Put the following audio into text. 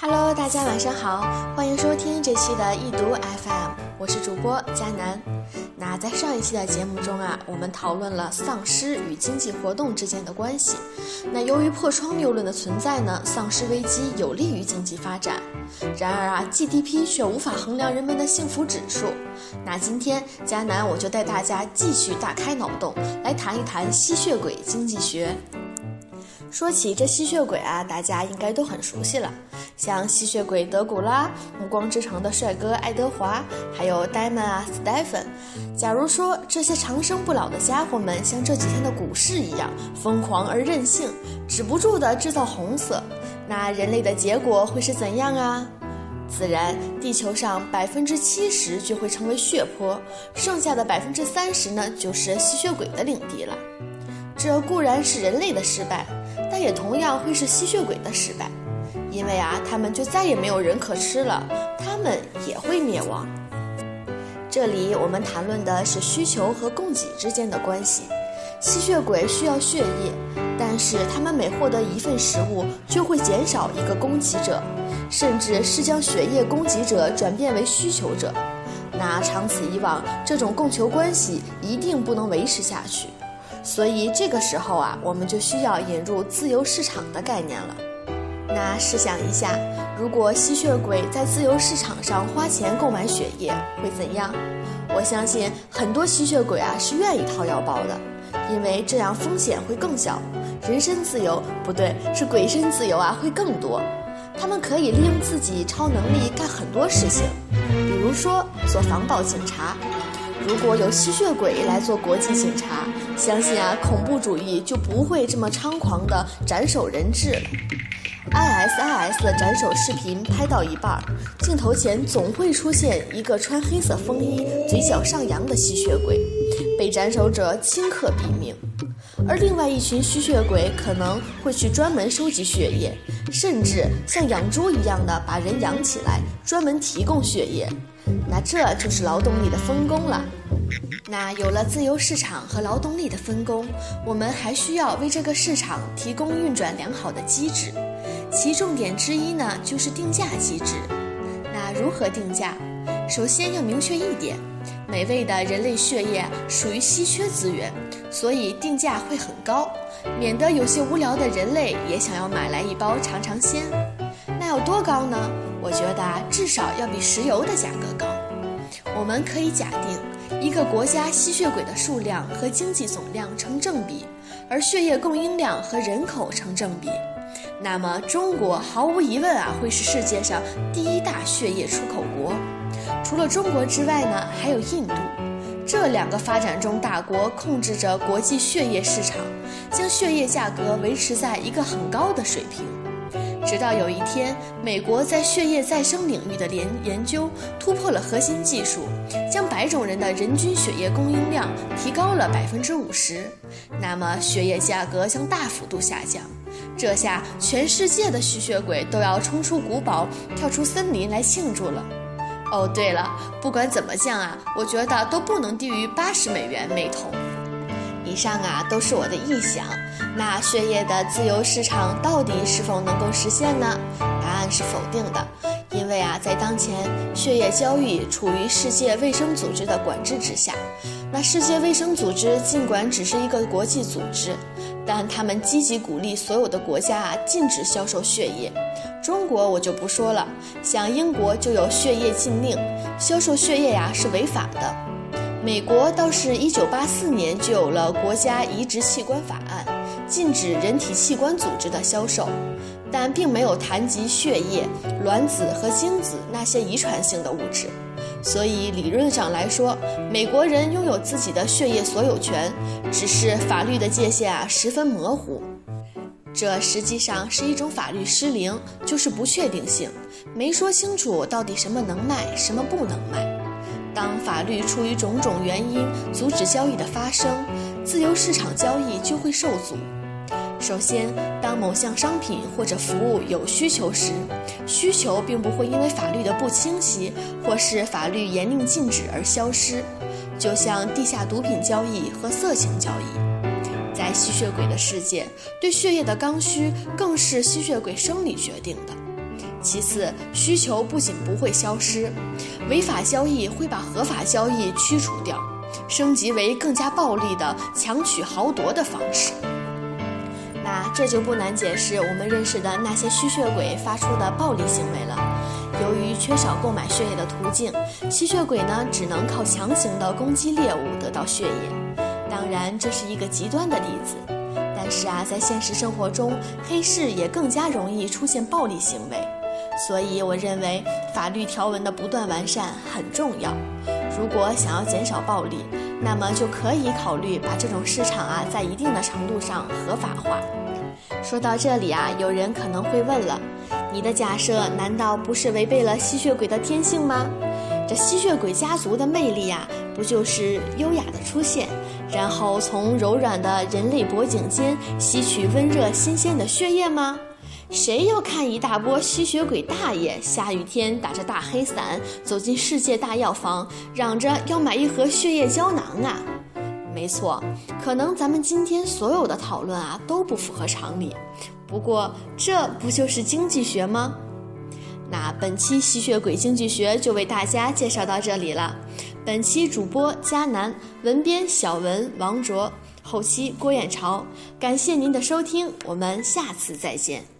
Hello，大家晚上好，欢迎收听这期的易读 FM，我是主播佳楠。那在上一期的节目中啊，我们讨论了丧尸与经济活动之间的关系。那由于破窗谬论的存在呢，丧尸危机有利于经济发展。然而啊，GDP 却无法衡量人们的幸福指数。那今天佳楠我就带大家继续大开脑洞，来谈一谈吸血鬼经济学。说起这吸血鬼啊，大家应该都很熟悉了，像吸血鬼德古拉、暮光之城的帅哥爱德华，还有呆萌啊、斯戴芬。假如说这些长生不老的家伙们像这几天的股市一样疯狂而任性，止不住的制造红色，那人类的结果会是怎样啊？自然，地球上百分之七十就会成为血泊，剩下的百分之三十呢，就是吸血鬼的领地了。这固然是人类的失败。但也同样会是吸血鬼的失败，因为啊，他们就再也没有人可吃了，他们也会灭亡。这里我们谈论的是需求和供给之间的关系。吸血鬼需要血液，但是他们每获得一份食物，就会减少一个供给者，甚至是将血液供给者转变为需求者。那长此以往，这种供求关系一定不能维持下去。所以这个时候啊，我们就需要引入自由市场的概念了。那试想一下，如果吸血鬼在自由市场上花钱购买血液，会怎样？我相信很多吸血鬼啊是愿意掏腰包的，因为这样风险会更小，人身自由不对，是鬼身自由啊会更多。他们可以利用自己超能力干很多事情，比如说做防暴警察。如果有吸血鬼来做国际警察，相信啊，恐怖主义就不会这么猖狂的斩首人质了。ISIS 的斩首视频拍到一半，镜头前总会出现一个穿黑色风衣、嘴角上扬的吸血鬼，被斩首者顷刻毙命。而另外一群吸血鬼可能会去专门收集血液，甚至像养猪一样的把人养起来，专门提供血液。那这就是劳动力的分工了。那有了自由市场和劳动力的分工，我们还需要为这个市场提供运转良好的机制，其重点之一呢就是定价机制。那如何定价？首先要明确一点，美味的人类血液属于稀缺资源，所以定价会很高，免得有些无聊的人类也想要买来一包尝尝鲜。那有多高呢？我觉得，至少要比石油的价格高。我们可以假定，一个国家吸血鬼的数量和经济总量成正比，而血液供应量和人口成正比，那么中国毫无疑问啊，会是世界上第一大血液出口国。除了中国之外呢，还有印度。这两个发展中大国控制着国际血液市场，将血液价格维持在一个很高的水平。直到有一天，美国在血液再生领域的研研究突破了核心技术，将白种人的人均血液供应量提高了百分之五十，那么血液价格将大幅度下降。这下全世界的吸血鬼都要冲出古堡，跳出森林来庆祝了。哦，对了，不管怎么降啊，我觉得都不能低于八十美元每桶。以上啊都是我的臆想，那血液的自由市场到底是否能够实现呢？答案是否定的，因为啊在当前血液交易处于世界卫生组织的管制之下。那世界卫生组织尽管只是一个国际组织，但他们积极鼓励所有的国家啊禁止销售血液。中国我就不说了，像英国就有血液禁令，销售血液呀是违法的。美国倒是一九八四年就有了国家移植器官法案，禁止人体器官组织的销售，但并没有谈及血液、卵子和精子那些遗传性的物质。所以理论上来说，美国人拥有自己的血液所有权，只是法律的界限啊十分模糊。这实际上是一种法律失灵，就是不确定性，没说清楚到底什么能卖，什么不能卖。当法律出于种种原因阻止交易的发生，自由市场交易就会受阻。首先，当某项商品或者服务有需求时，需求并不会因为法律的不清晰或是法律严令禁止而消失。就像地下毒品交易和色情交易，在吸血鬼的世界，对血液的刚需更是吸血鬼生理决定的。其次，需求不仅不会消失，违法交易会把合法交易驱除掉，升级为更加暴力的强取豪夺的方式。那这就不难解释我们认识的那些吸血鬼发出的暴力行为了。由于缺少购买血液的途径，吸血鬼呢只能靠强行的攻击猎物得到血液。当然，这是一个极端的例子。但是啊，在现实生活中，黑市也更加容易出现暴力行为。所以，我认为法律条文的不断完善很重要。如果想要减少暴力，那么就可以考虑把这种市场啊，在一定的程度上合法化。说到这里啊，有人可能会问了。你的假设难道不是违背了吸血鬼的天性吗？这吸血鬼家族的魅力呀，不就是优雅的出现，然后从柔软的人类脖颈间吸取温热新鲜的血液吗？谁要看一大波吸血鬼大爷下雨天打着大黑伞走进世界大药房，嚷着要买一盒血液胶囊啊？没错，可能咱们今天所有的讨论啊都不符合常理。不过，这不就是经济学吗？那本期吸血鬼经济学就为大家介绍到这里了。本期主播佳楠，文编小文、王卓，后期郭彦朝。感谢您的收听，我们下次再见。